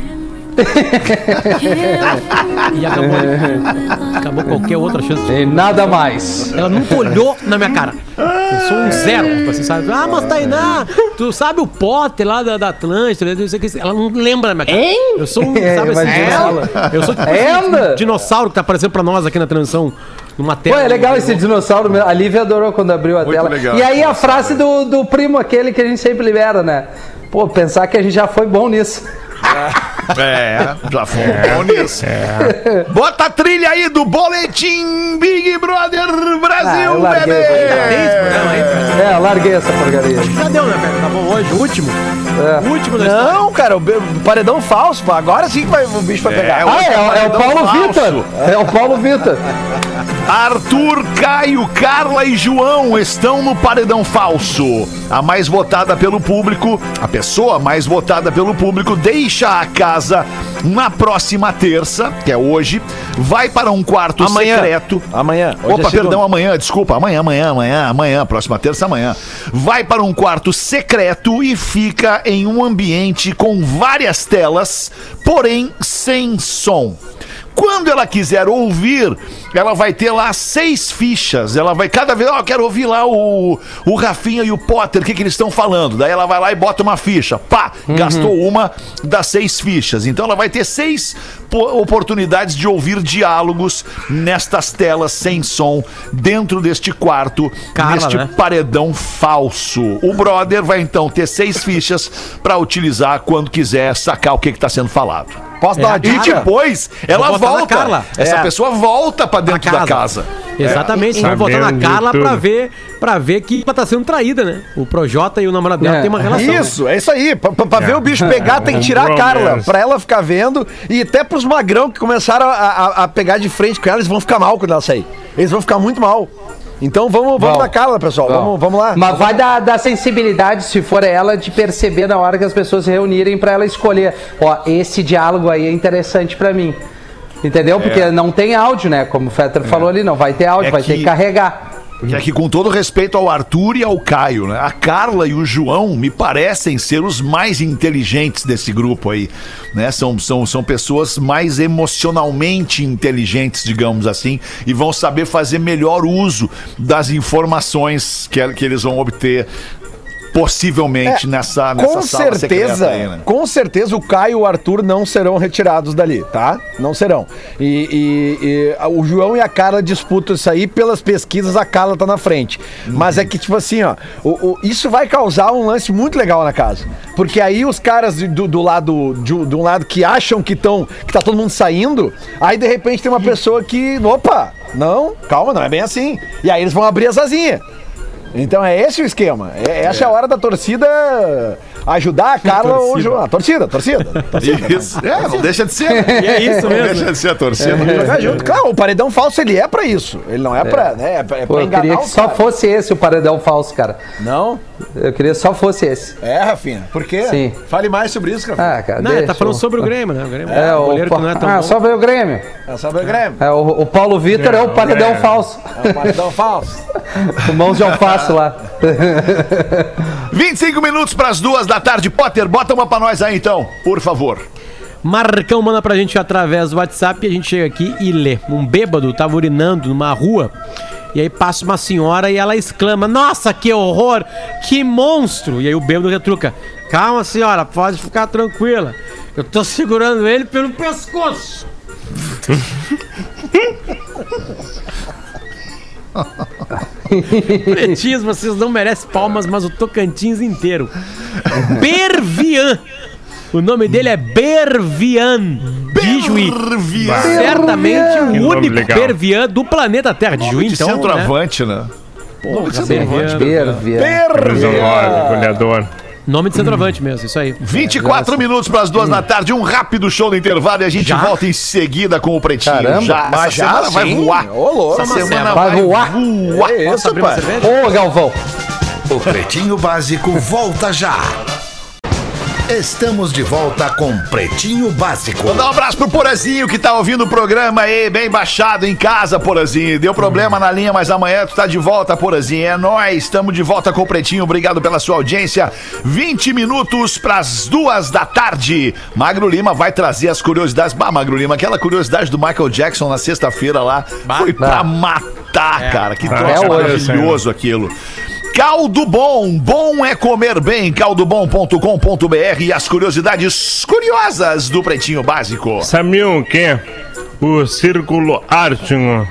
e acabou ali. Acabou qualquer outra chance. de- E nada mais. ela nunca olhou na minha cara. Eu sou um zero, tipo assim, sabe? Ah, mas Tainá, tu sabe o Potter lá da, da Atlântida, que. Ela não lembra na minha cara. Eu sou um, É, sabe assim, imagina dinossauro. ela. Eu sou tipo Anda. esse dinossauro que tá aparecendo pra nós aqui na transmissão, numa Pô, tela. é legal esse dinossauro. A Lívia adorou quando abriu a Muito tela. legal. E aí a frase do, do primo, aquele que a gente sempre libera, né? Pô, pensar que a gente já foi bom nisso. É, já foi bom nisso. Bota a trilha aí do Boletim Big Brother Ah, Brasil. Tem bebê! esse programa aí, cara. É, eu larguei essa porcaria. Já deu, né, velho? Tá bom hoje, o último. É. O último da história. Não, cara, o paredão falso, pô. Agora sim que vai, o bicho vai pegar. Ah, é, é o Paulo. Vitor. É o Paulo Vitor. Arthur, Caio, Carla e João estão no paredão falso. A mais votada pelo público, a pessoa mais votada pelo público, deixa a casa na próxima terça, que é hoje, vai para um quarto Amanhã. secreto. Amanhã. Hoje Opa, é perdão, amanhã, desculpa. Amanhã, amanhã, amanhã, amanhã, próxima terça, amanhã. Vai para um quarto secreto e fica em um ambiente com várias telas, porém sem som. Quando ela quiser ouvir, ela vai ter lá seis fichas. Ela vai cada vez, ó, quero ouvir lá o, o Rafinha e o Potter, o que, que eles estão falando. Daí ela vai lá e bota uma ficha. Pá, gastou uma das seis fichas. Então ela vai ter seis po- oportunidades de ouvir diálogos nestas telas sem som, dentro deste quarto, Carla, neste né? paredão falso. O brother vai então ter seis fichas para utilizar quando quiser sacar o que está sendo falado. Posso É, dar uma a E dica? depois ela na volta. Carla. Essa É. pessoa volta pra dentro da casa. Exatamente, vamos botar na Sabendo de Carla pra ver, pra ver que ela tá sendo traída, né? O Projota e o namorado dela É. tem uma relação. Isso, é isso aí. Pra, pra- pra ver o bicho pegar, tem que tirar a Carla. Pra ela ficar vendo. E até pros magrão que começaram a, a- a pegar de frente com ela, eles vão ficar mal quando ela sair. Eles vão ficar muito mal. Então vamos, vamos Vão. na Carla, pessoal. Vão. Vamos, vamos lá. Mas vai dar, dar sensibilidade, se for ela, de perceber na hora que as pessoas se reunirem pra ela escolher. Ó, esse diálogo aí é interessante pra mim. Entendeu? Porque não tem áudio, né? Como o Fetter falou ali, não vai ter áudio, É vai ter que- que carregar. Que aqui, com todo respeito ao Arthur e ao Caio, né? A Carla e o João me parecem ser os mais inteligentes desse grupo aí, né? São, são, são pessoas mais emocionalmente inteligentes, digamos assim, e vão saber fazer melhor uso das informações que, que eles vão obter possivelmente nessa, nessa com sala certeza, secreta aí, né? com certeza o Caio e o Arthur não serão retirados dali, tá? Não serão. E, e- e o João e a Carla disputam isso aí, pelas pesquisas a Carla tá na frente. Mas é que, tipo assim, ó, o- o- isso vai causar um lance muito legal na casa. Porque aí os caras de- do, do lado, de, de um lado que acham que estão, que tá todo mundo saindo, aí de repente tem uma pessoa que, opa, não, calma, não é bem assim. E aí eles vão abrir as asinhas. Então é esse o esquema. É, essa é. a hora da torcida ajudar a Carla ou. A torcida, a torcida. a torcida. Isso. É, não deixa de ser. E é isso Não mesmo. deixa de ser a torcida. Jogar junto. Claro, o paredão falso ele é pra isso. Ele não é, pra, né? É pra, é Pô, pra eu queria que o só fosse esse o paredão falso, cara. Não? Eu queria que só fosse esse. É, Rafinha. Por quê? Sim. Fale mais sobre isso, Rafinha. Ah, cara. Não, ele tá falando eu- sobre o Grêmio, né? O Grêmio É, o o goleiro que não é tão ah, bom. só veio o Grêmio. É sobre o Grêmio. É, o, o Paulo Vitor é o paredão é. falso. É o paredão falso. Mãos de alface lá. 25 minutos para as duas da tarde. Potter, bota uma pra nós aí então, por favor. Marcão manda pra gente através do WhatsApp e a gente chega aqui e lê. Um bêbado tava urinando numa rua e aí passa uma senhora e ela exclama: Nossa, que horror! Que monstro! E aí o bêbado retruca: Calma, senhora, pode ficar tranquila. Eu tô segurando ele pelo pescoço. Pretinhos, vocês não merecem palmas, mas o Tocantins inteiro. Bervian. O nome dele é Bervian de Juí. Certamente Que o único. Bervian do planeta Terra. De Juí, De então. Né? centroavante, né? Porra, Bervia. Camisa 9, goleador. Nome de centroavante mesmo, isso aí. 24 minutos para as duas da tarde, um rápido show no intervalo e a gente Já? volta em seguida com o Pretinho. Caramba, já, mas essa já, semana vai voar. Ô, louco. Essa semana Vai vai voar. voar. É isso? Ô, Galvão. O Pretinho Básico volta já. Estamos de volta com Pretinho Básico. Vou dar um abraço pro Porazinho que tá ouvindo o programa aí, bem baixado em casa, Porazinho. Deu problema na linha, mas amanhã tu tá de volta, Porazinho. É nóis, estamos de volta com o Pretinho. Obrigado pela sua audiência. 20 minutos pras duas da tarde. Magro Lima vai trazer as curiosidades. Bah, Magro Lima, aquela curiosidade do Michael Jackson na sexta-feira lá foi pra matar, cara. Que troço Até hoje, maravilhoso aquilo. Caldo Bom, bom é comer bem, caldobom.com.br e as curiosidades curiosas do Pretinho Básico. Sabiam que o Círculo Ártico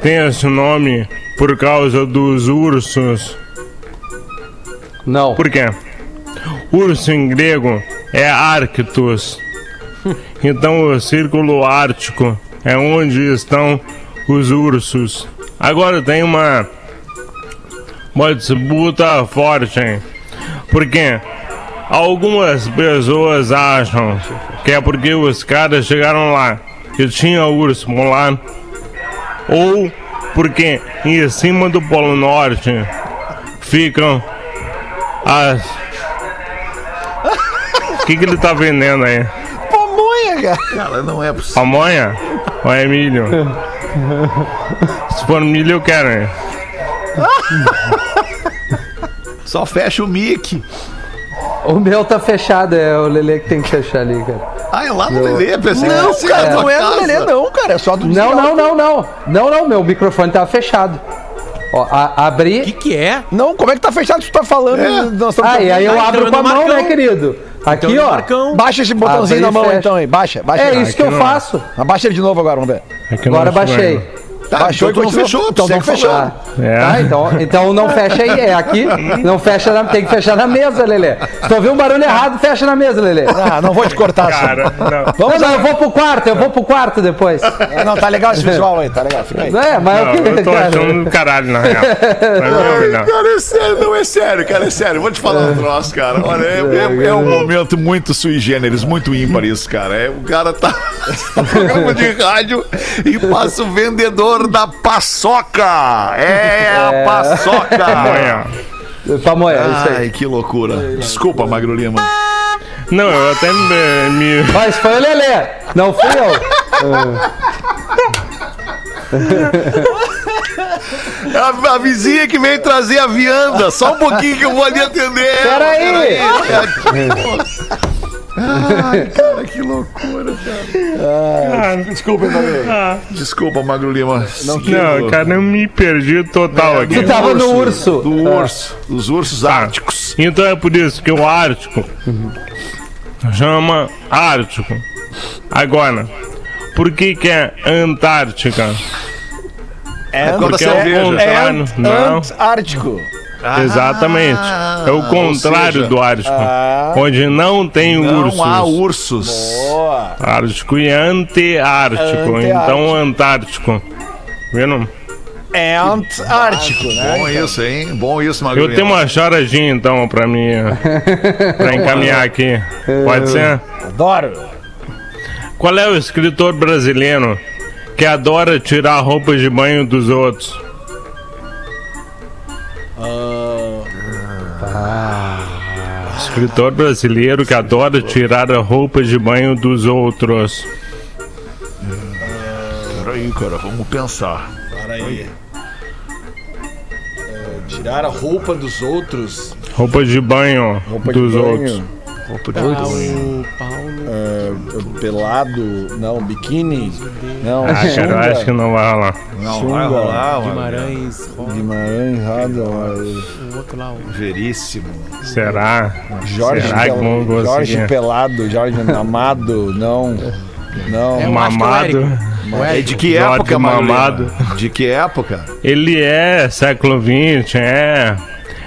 tem esse nome por causa dos ursos? Não. Por quê? Urso em grego é Arctus. Então o Círculo Ártico é onde estão os ursos. Agora tem uma, uma disputa forte, hein? porque algumas pessoas acham que é porque os caras chegaram lá e tinha urso polar, ou porque em cima do Polo Norte ficam as. O que, que ele tá vendendo aí? Pamonha, cara. Cara, não é possível. Pamonha? Ou é milho? Se for milho, eu quero, hein? Só fecha o mic. O meu tá fechado, é o Lele que tem que fechar ali, cara. Ah, é lá no Lelê, pensei Não, que cara, era não é do. Lelê, não, cara. É só do Não, não, não, não. Não, não, meu microfone tava fechado. Ó, a- O que abri. que é? Não, como é que tá fechado tu tá falando? Estamos Ah, e aí eu Ah, abro então com a é mão, Marcão. né, querido? Aqui, Então, ó. Marcão. Baixa esse botãozinho Abre na mão fecha. então aí. Baixa, baixa. É isso que eu não. faço. Abaixa ele de novo agora, vamos ver. É que eu Agora baixei. Tá, Baixou então e tu não fechou, então não fechou. falando. É. Tá, então, então não fecha aí. É aqui. Não fecha na, tem que fechar na mesa, Lelê. Se tu ouvir um barulho errado, fecha na mesa, Lelê. Ah, não vou te cortar. Cara, não. Não, não, eu vou pro quarto, eu vou pro quarto depois. É, não, tá legal esse visual aí, tá legal. Fica aí. Não é, mas Não, o que, eu tô cara? achando do caralho, na real. Mas não, não. Cara, é sério, não é sério, cara, é sério. Vou te falar um troço, cara. Olha, é, é- é um momento muito sui generis, muito ímpar isso, cara. É, o cara tá no programa de rádio e passa o vendedor da paçoca. É a paçoca. Amanhã. Pamonha, é isso aí. Ai, que loucura. Desculpa, Magro Lima. Não, eu até me. Mas foi o Lelê, não fui eu. A, a vizinha que veio trazer a vianda. Só um pouquinho que eu vou ali atender. ela. Peraí. Ai, cara, que loucura, cara. Desculpa, Magro. Desculpa, Magro Lima. Não, Não, cara, eu me perdi total aqui. Tu tava no urso. Do urso, dos ursos árticos. Então é por isso que o Ártico chama Ártico. Agora, por que que é Antártica? É, Quando Porque você é o veja. contrário. Não, Antártico. exatamente. É o contrário seja, do Ártico. ah. Onde não tem ursos. Não há ursos. Boa. Ártico e. Anteártico. Então, Antártico. Viram? É Antártico, né? Bom isso, hein? Bom isso, Eu Magrinho. tenho uma charadinha então pra mim. pra encaminhar aqui. Pode ser? Adoro. Qual é o escritor brasileiro que adora tirar roupas de banho dos outros? Escritor brasileiro que adora tirar a roupa de banho dos outros. Peraí, cara, vamos pensar. Para aí. Tirar a roupa dos outros. Roupa de banho Roupa de dos banho. outros. Roupa de O Paulo. é, pelado. Não, biquíni. Não, Ah, cara, eu acho que não vai rolar. Não, Sunga. vai rolar. Guimarães, Rosa, Guimarães, Rada, o outro lá, o Veríssimo. Será? Jorge, Será que conseguir? Jorge Pelado, Jorge Amado, não. Não. É, acho Mamado. É de que Jorge época? Mamado. De que época? Ele é século XX, é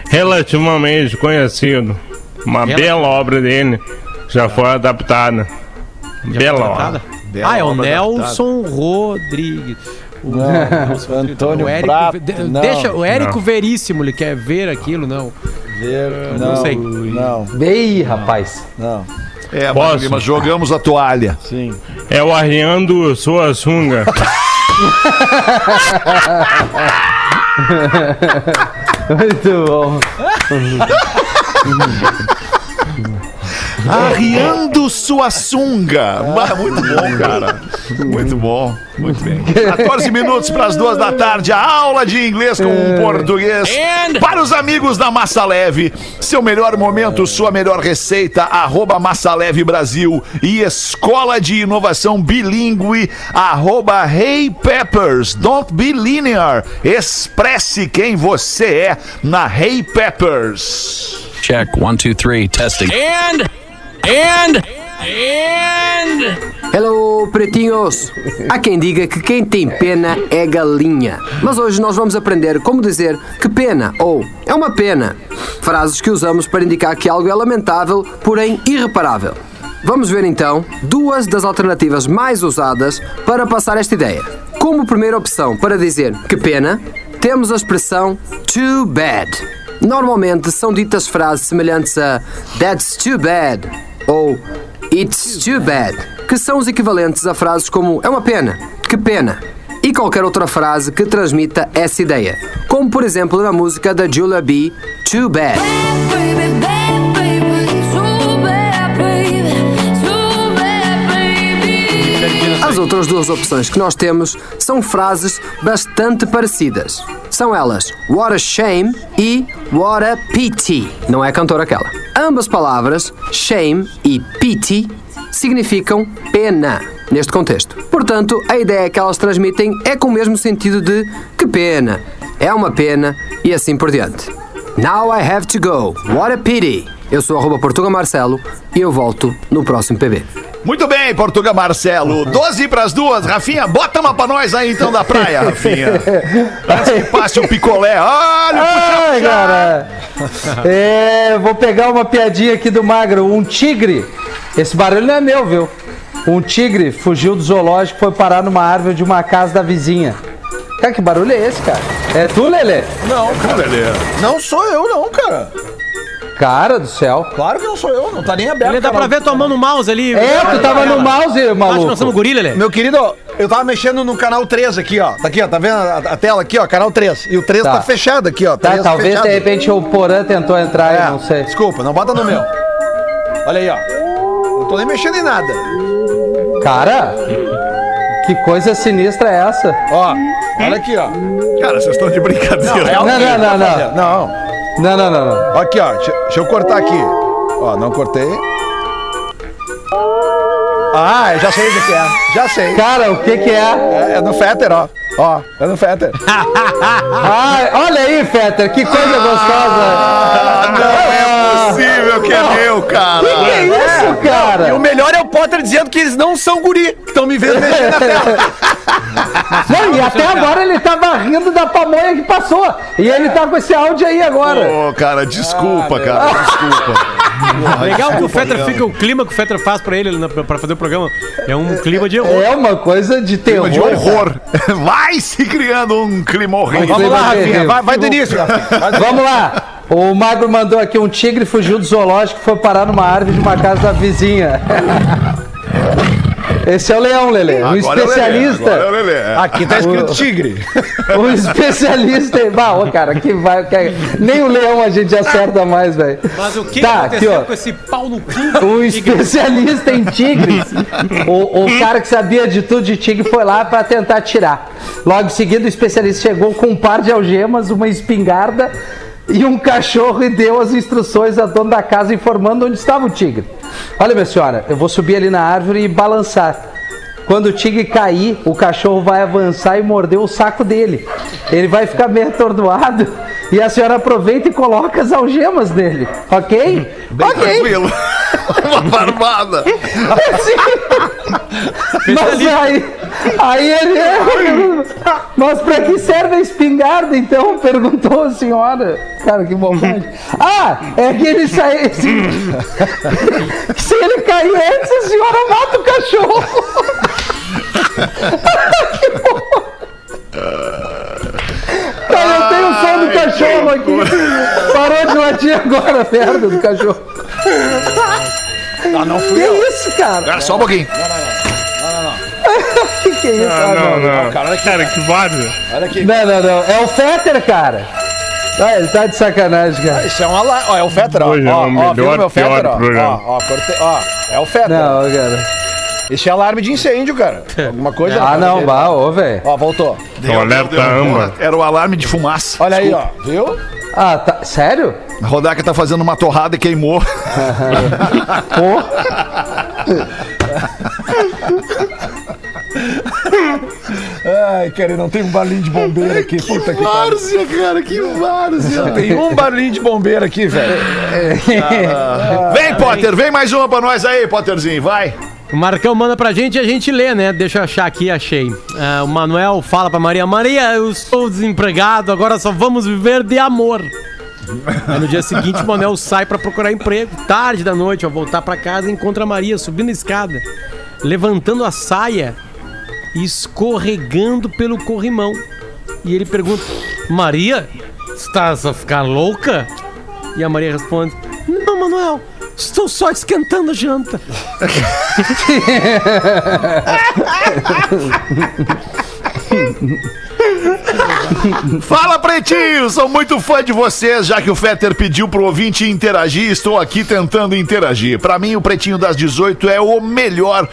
relativamente conhecido. Uma Rela- bela obra dele já foi adaptada. bela Tratada? obra. Bela Ah, é o Nelson Rodrigues. O, Não, Nelson Antônio o Érico, Prato, de- não. Deixa o Érico Não. Veríssimo, ele quer ver aquilo, não. Ver, não sei. Não, Ei, rapaz. não. É, Posso? Mas jogamos a toalha. Sim. É o Arriando Sua Sunga. Muito bom. Arriando sua sunga. Bah, Muito bom, cara. Muito bom. Muito bem. 14 minutos para as duas da tarde. A aula de inglês com português. Para os amigos da Massa Leve. Seu melhor momento, sua melhor receita. Arroba Massa Leve Brasil. E Escola de Inovação Bilingue. Arroba Hey Peppers. Don't be linear. Expresse quem você é na Hey Peppers. Check. One, two, three. Testing. And, and, and. Hello, pretinhos! Há quem diga que quem tem pena é galinha. Mas hoje nós vamos aprender como dizer que pena ou é uma pena. Frases que usamos para indicar que algo é lamentável, porém irreparável. Vamos ver então duas das alternativas mais usadas para passar esta ideia. Como primeira opção para dizer que pena, temos a expressão too bad. Normalmente são ditas frases semelhantes a That's too bad ou It's too bad, que são os equivalentes a frases como é uma pena, que pena, e qualquer outra frase que transmita essa ideia, como por exemplo na música da Julia B, Too Bad. Outras duas opções que nós temos são frases bastante parecidas. São elas What a Shame e What a Pity. Não é cantora aquela. Ambas palavras, shame e pity, significam pena neste contexto. Portanto, a ideia que elas transmitem é com o mesmo sentido de que pena, é uma pena e assim por diante. Now I have to go. What a pity. Eu sou arroba Portuga Marcelo e eu volto no próximo PB. Muito bem, Portuga Marcelo. 12 para as duas. Rafinha, bota uma pra nós aí então da praia, Rafinha. Antes que passe o picolé. Olha o Ai, cara. É, vou pegar uma piadinha aqui do Magro. Um tigre. Esse barulho não é meu, viu? Um tigre fugiu do zoológico e foi parar numa árvore de uma casa da vizinha. Cara, que barulho é esse, cara? É tu, Lelê? Não, cara. Não sou eu, não, cara. Cara do céu. Claro que não sou eu, não tá nem aberto. Ele dá pra ver tua mão no mouse ali. É, tu tava no mouse, Acho que maluco. nós somos gorila, Lelê. Meu querido, eu tava mexendo no canal 3 aqui, ó. Tá aqui, ó. Tá vendo a, a tela aqui, ó? Canal 3. E o 3 tá, Tá. fechado aqui, ó. Tá, 3 talvez fechado. de repente o Porã tentou entrar, É, eu não sei. Desculpa, não bota no meu. Olha aí, ó. Não tô nem mexendo em nada. Cara, que coisa sinistra é essa? Ó, olha aqui, ó. Cara, vocês estão de brincadeira. É Não, alguém não, não, não. fazendo. Não. Não, não, não, não. Aqui, ó. Deixa, deixa eu cortar aqui. Ó, não cortei. Ah, eu já sei o que é. Já sei. Cara, o que que é? É, é no Fetter, ó. Ó, é no Fetter. Ai, olha aí, Fetter, que coisa gostosa. Não é possível que é meu, cara. Que que é isso, cara? E o melhor é o Potter dizendo que eles não são guri. Estão me vendo mexer na tela. Não, e até agora ele tava rindo da pamonha que passou. E ele tá com esse áudio aí agora. Ô, cara, desculpa, cara, desculpa. Porra, Legal que o Fetter Leandro. fica, o clima que o Fetter faz pra ele pra fazer o programa. É um clima de horror. É uma coisa de terror. Clima de horror. Vai se criando um clima horrível. Vamos lá, Rafinha. Vai, vai do início, Rafinha. Vamos lá. O Magro mandou aqui um tigre fugiu do zoológico e foi parar numa árvore de uma casa da vizinha. Esse é o leão, Lele. Um Agora é o Lelê, especialista. agora é o Lelê. é. Aqui tá escrito tigre. Um especialista em. Bah, ô, cara, que vai. que- Nem o leão a gente acerta mais, velho. Mas o que, Tá, que aqui, aconteceu ó. com esse pau no cu? Um especialista em tigres. O, o cara que sabia de tudo de tigre foi lá para tentar tirar. Logo em seguida, o especialista chegou com um par de algemas, uma espingarda e um cachorro e deu as instruções à dona da casa informando onde estava o tigre. Olha, minha senhora, eu vou subir ali na árvore e balançar. Quando o tigre cair, o cachorro vai avançar e morder o saco dele. Ele vai ficar meio atordoado e a senhora aproveita e coloca as algemas nele. Ok? Bem ok. tranquilo. Uma barbada. Mas aí, aí ele. Mas pra que serve a espingarda, então? Perguntou a senhora. Cara, que bobagem. Ah, é que ele saiu. Se, se ele cair antes, a senhora mata o cachorro. Cara, eu tenho o som do cachorro aqui. Parou de latir agora, merda do cachorro. Ah, não Que fui eu. isso, cara? Cara, só um pouquinho. Que que é isso? Ah, Ah, não, não. cara, olha aqui. Cara, que várzea. Olha aqui. Não, não, não. É o Fetter, cara. Ah, ele tá de sacanagem, cara. Isso é um alarme. Ó, é o Fetter, ó. Hoje é ó, o ó, melhor, viu meu pior Fetter, ó. programa. Ó, ó, cortei, ó. É o Fetter. Não, cara. Esse é alarme de incêndio, cara. Alguma coisa. Ah, não, vá, ô, velho. Ó, voltou. Deu, alerta deu. Era o alarme de fumaça. Olha aí, ó. Viu? Ah, tá. Sério? A Rodaca tá fazendo uma torrada e queimou. Pô. Ai, cara, não tem um barulhinho de bombeiro aqui. Puta que pariu. Várzea, cara, que várzea. Tem um barulhinho de bombeiro aqui, velho. Vem, Potter, vem mais uma pra nós aí, Potterzinho, vai. O Marcão manda pra gente e a gente lê, né? Deixa eu achar aqui, achei. Ah, o Manuel fala pra Maria: Maria, eu estou desempregado, agora só vamos viver de amor. Aí no dia seguinte, o Manuel sai pra procurar emprego. Tarde da noite, ao voltar pra casa, encontra a Maria subindo a escada, levantando a saia escorregando pelo corrimão. E ele pergunta: Maria, estás a ficar louca? E a Maria responde: Não, Manuel, estou só esquentando a janta. Fala, pretinho! Sou muito fã de vocês, já que o Fetter pediu pro ouvinte interagir, estou aqui tentando interagir. Pra mim, o Pretinho das 18 é o melhor,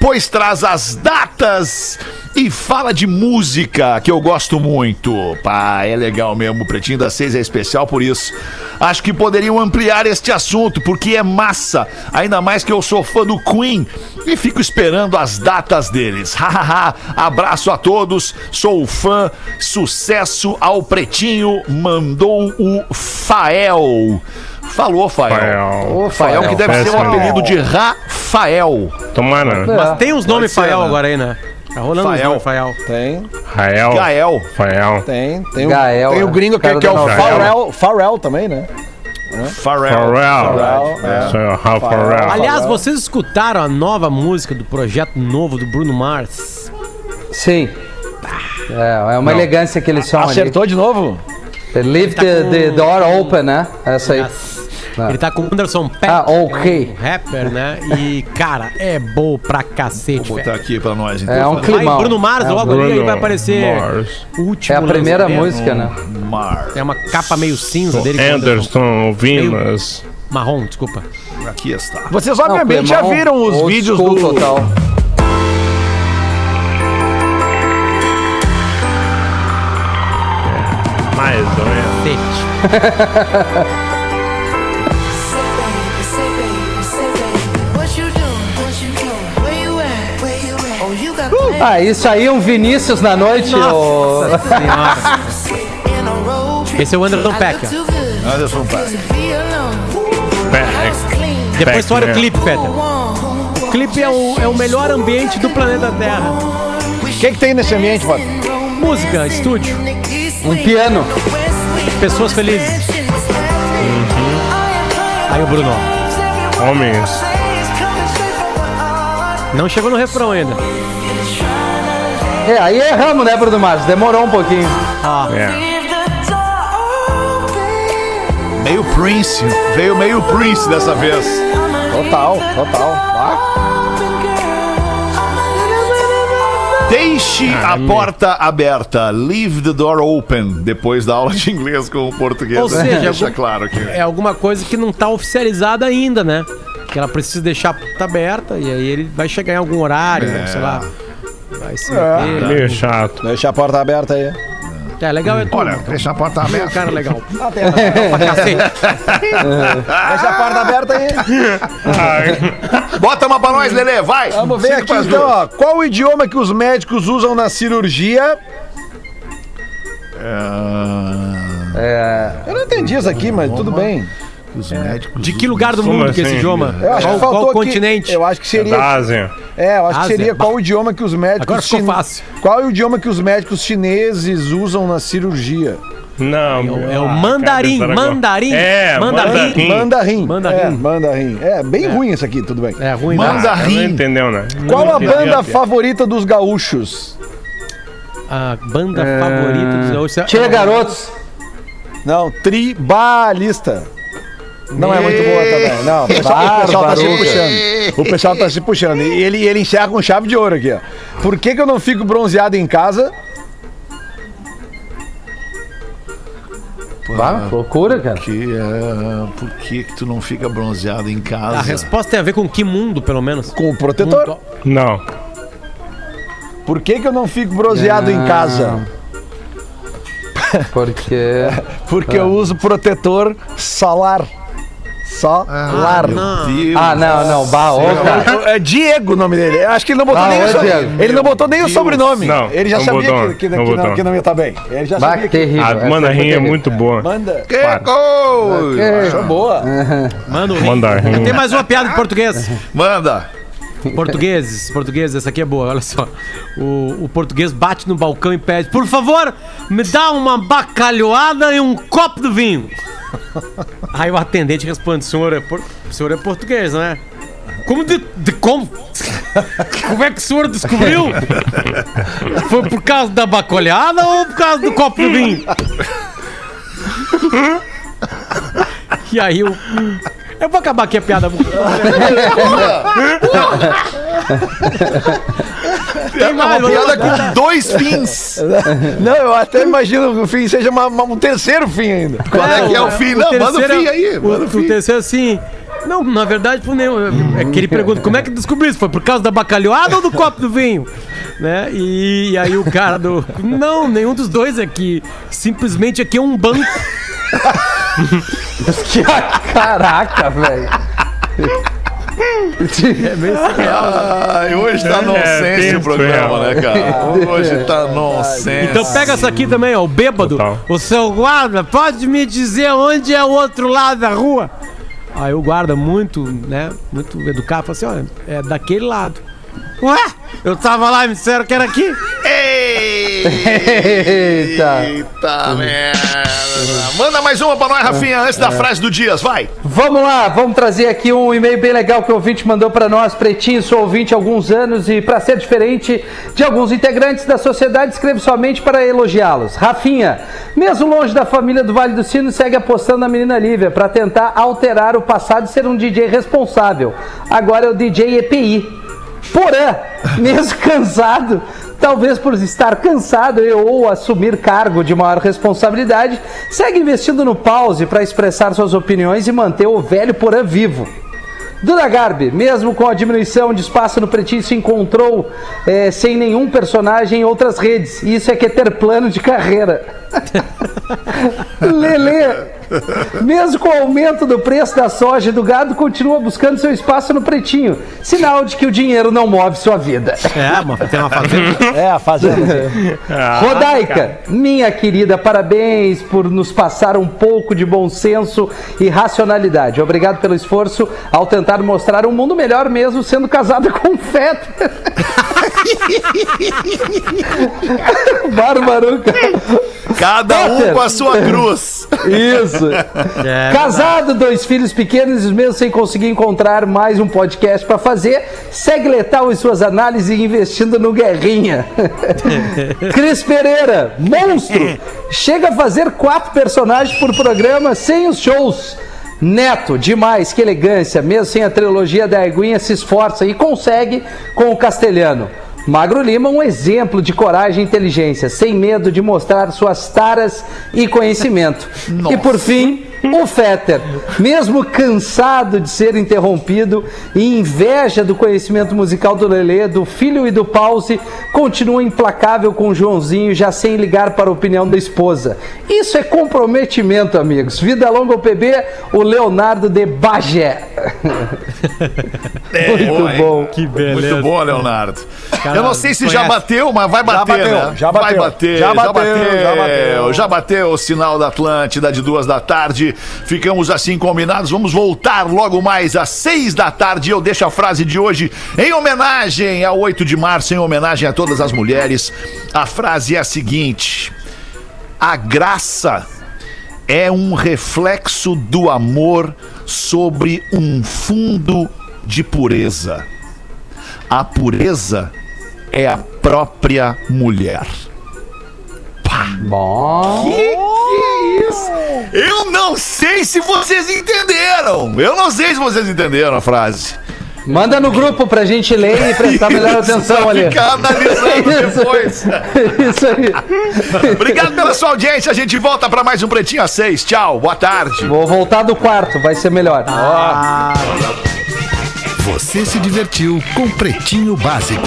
pois traz as datas e fala de música, que eu gosto muito. Pá, é legal mesmo, o Pretinho das 6 é especial por isso. Acho que poderiam ampliar este assunto, porque é massa, ainda mais que eu sou fã do Queen e fico esperando as datas deles. Hahaha, abraço a todos, sou fã, sucesso ao Pretinho, mandou o Fael. Falou, Fael. Fael. Ô, Fael, que deve ser um apelido de Rafael. Tomara. É. Tem uns nomes ser, Fael né? agora aí, né? Tá rolando Fael. nomes Fael. Tem, Rael. Gael. Fael. tem. Tem, Gael, o, tem o é. gringo que, Cara que é da o novela. Pharrell, Pharrell também, né? Farrell. Farrell. É. Ralph Farrell. Aliás, vocês escutaram a nova música do projeto novo do Bruno Mars? Sim. É, é uma elegância que eles ali. Acertou de novo? Leave the, the door open, né? Essa aí. Ele tá com o Anderson Peck, Ah, ok. um rapper, né? E, cara, é bom pra cacete, Vou botar velho. aqui pra nós, então. É um climão. Bruno Mars, É, logo ali vai aparecer Mars. o último É a primeira música, né? Mar. É uma capa meio cinza dele. Anderson Vinas. Marrom, desculpa. Aqui está. Vocês Não, obviamente já viram os vídeos do... Total. Mais ou menos. Ah, isso aí é um Vinícius na noite, ô. Esse é o Anderson Peck. Anderson Paak. Depois tu olha o né? clipe, Peter. O clipe é o, é o melhor ambiente do planeta Terra. O que, que tem nesse ambiente, Bob? Música, estúdio, Um piano. pessoas felizes. Aí o Bruno. Homens. Não chegou no refrão ainda. É, aí erramos, né, Bruno Mars? Demorou um pouquinho. É. Meio Prince. Veio meio Prince dessa vez. Total, total. Ah, Deixe Ah, a porta aberta. Leave the door open. Depois da aula de inglês com o português. Ou seja, Deixa algum- claro aqui. É alguma coisa que não tá oficializada ainda, né? Que ela precisa deixar a porta aberta e aí ele vai chegar em algum horário, É. sei lá. Vai se É. meter. Meio chato. deixa a porta aberta aí. É, legal é tudo. Olha, deixa a porta é um aberta. cara legal. Deixa Pra cacete. a porta aberta aí. Bota uma pra nós, Lelê. Vai. Vamos ver Cinco aqui então, ó. Qual o idioma que os médicos usam na cirurgia? É, Eu não entendi isso aqui, mas tudo bem. Os médicos. De que lugar do mundo que é esse assim? idioma? Eu acho Qual, que qual continente? Eu acho que Da seria. Ásia. É, eu acho que Ásia. seria qual o idioma que os médicos. Agora ficou chine- fácil. Qual é o idioma que os médicos chineses usam na cirurgia? Não, É o mandarim, cara, mandarim, É, mandarim. mandarim. Mandarim. Mandarim. É, mandarim. É, bem ruim isso aqui, tudo bem. É ruim, né? Ah, não entendeu, né? Qual Não a banda favorita dos gaúchos? A banda favorita dos gaúchos. é- Tia Garotos. Não, tribalista. Não é muito boa também. Não, o pessoal, o pessoal tá se puxando. O pessoal tá se puxando. E ele, ele encerra com chave de ouro aqui, ó. Por que, que eu não fico bronzeado em casa? Vá, loucura, cara. Que, é, por que, que tu não fica bronzeado em casa? A resposta tem a ver com que mundo, pelo menos? Com o protetor. Mundo- Não. Por que, que eu não fico bronzeado em casa? Porque. Porque eu uso protetor solar. Solar. Meu Deus. Ah, não, não. Bah, ô, cara. É Diego o nome dele. Acho que ele não botou Ah, nem, o, so- Diego. ele não botou nem o Deus. sobrenome. Não, ele já não sabia botou, que, que, não que não, botou. que não ia estar bem. Ele já Bah, sabia que terrível. A Essa mandarim foi é muito boa. Manda. Que coisa. Achou boa. Mano, Mandarim. tem mais uma piada em português. Manda. Portugueses, portugueses, essa aqui é boa, olha só. O, o português bate no balcão e pede: Por favor, me dá uma bacalhoada e um copo de vinho. Aí o atendente responde: Senhor é, por- senhor é português, não é? Como de, de como? Como é que o senhor descobriu? Foi por causa da bacalhada ou por causa do copo de vinho? E aí o. Eu vou acabar aqui a piada. Tem mais, Uma vou- piada com dois fins. Não, eu até imagino que o fim seja uma- uma- um terceiro fim ainda. Qual é que é o fim? Não, manda o terceiro fim é- aí. O, Manda o o fim. terceiro assim. Não, na verdade, por nenhum. É que ele pergunta como é que descobriu isso? Foi por causa da bacalhoada ou do copo do vinho? Né? E, aí o cara do. Não, nenhum dos dois é que simplesmente aqui é um banco. Caraca, velho. É surreal. Ai, hoje tá É, nonsense tem o programa, né, cara? Hoje tá nonsense. Então pega essa aqui também, ó. O bêbado. Total. O seu guarda, pode me dizer onde é o outro lado da rua? Aí o guarda, muito, né? Muito educado, fala assim: olha, é daquele lado. Ué? Eu tava lá e me disseram que era aqui. Eita. Eita merda. Manda mais uma pra nós, Rafinha, antes da frase do Dias, vai. Vamos lá, vamos trazer aqui um e-mail bem legal que o ouvinte mandou para nós, Pretinho, sou ouvinte há alguns anos e para ser diferente de alguns integrantes da sociedade, escrevo somente para elogiá-los. Rafinha, mesmo longe da família do Vale do Sino, segue apostando na menina Lívia para tentar alterar o passado e ser um DJ responsável. Agora é o DJ EPI. Porã, mesmo cansado, talvez por estar cansado e ou assumir cargo de maior responsabilidade, segue investindo no pause para expressar suas opiniões e manter o velho Porã vivo. Duda Garbi, mesmo com a diminuição de espaço no Pretinho, se encontrou eh, sem nenhum personagem em outras redes. Isso é que é ter plano de carreira. Lele, Mesmo com o aumento do preço da soja e do gado, continua buscando seu espaço no pretinho. Sinal de que o dinheiro não move sua vida. É, mas tem uma fazenda. É, a fazenda. Rodaica, minha querida, parabéns por nos passar um pouco de bom senso e racionalidade. Obrigado pelo esforço ao tentar mostrar um mundo melhor mesmo sendo casada com um feto. Barbaruca. Cada um com a sua cruz. Isso. É, Casado, dois filhos pequenos, e mesmo sem conseguir encontrar mais um podcast pra fazer, segue letal em suas análises e investindo no Guerrinha. Cris Pereira, monstro, chega a fazer quatro personagens por programa sem os shows. Neto, demais, que elegância, mesmo sem a trilogia da Eguinha, se esforça e consegue com o Castelhano. Magro Lima, um exemplo de coragem e inteligência, sem medo de mostrar suas taras e conhecimento. E por fim, o Fetter, mesmo cansado de ser interrompido e inveja do conhecimento musical do Lelê, do filho e do Pause, continua implacável com o Joãozinho, já sem ligar para a opinião da esposa. Isso é comprometimento, amigos. Vida longa ao PB, o Leonardo de Bagé. Muito boa, hein? bom. Que beleza. Muito bom, Leonardo. Cara, eu não sei se já conhece. bateu, mas vai bater, bateu, né? já Vai bateu. bater, Já bateu, já bateu. Já bateu o sinal da Atlântida de duas da tarde. Ficamos assim combinados. Vamos voltar logo mais às seis da tarde. Eu deixo a frase de hoje em homenagem ao 8 de março, em homenagem a todas as mulheres. A frase é a seguinte: A graça é um reflexo do amor sobre um fundo de pureza. A pureza é a própria mulher. Bom. Que isso? Eu não sei se vocês entenderam. Eu não sei se vocês entenderam a frase. Manda no grupo pra gente ler e prestar melhor atenção pra ali. Ficar analisando Isso. depois. Isso aí. Obrigado pela sua audiência. A gente volta para mais um Pretinho às seis. Tchau, boa tarde. Vou voltar do quarto, vai ser melhor. Você se divertiu com Pretinho Básico.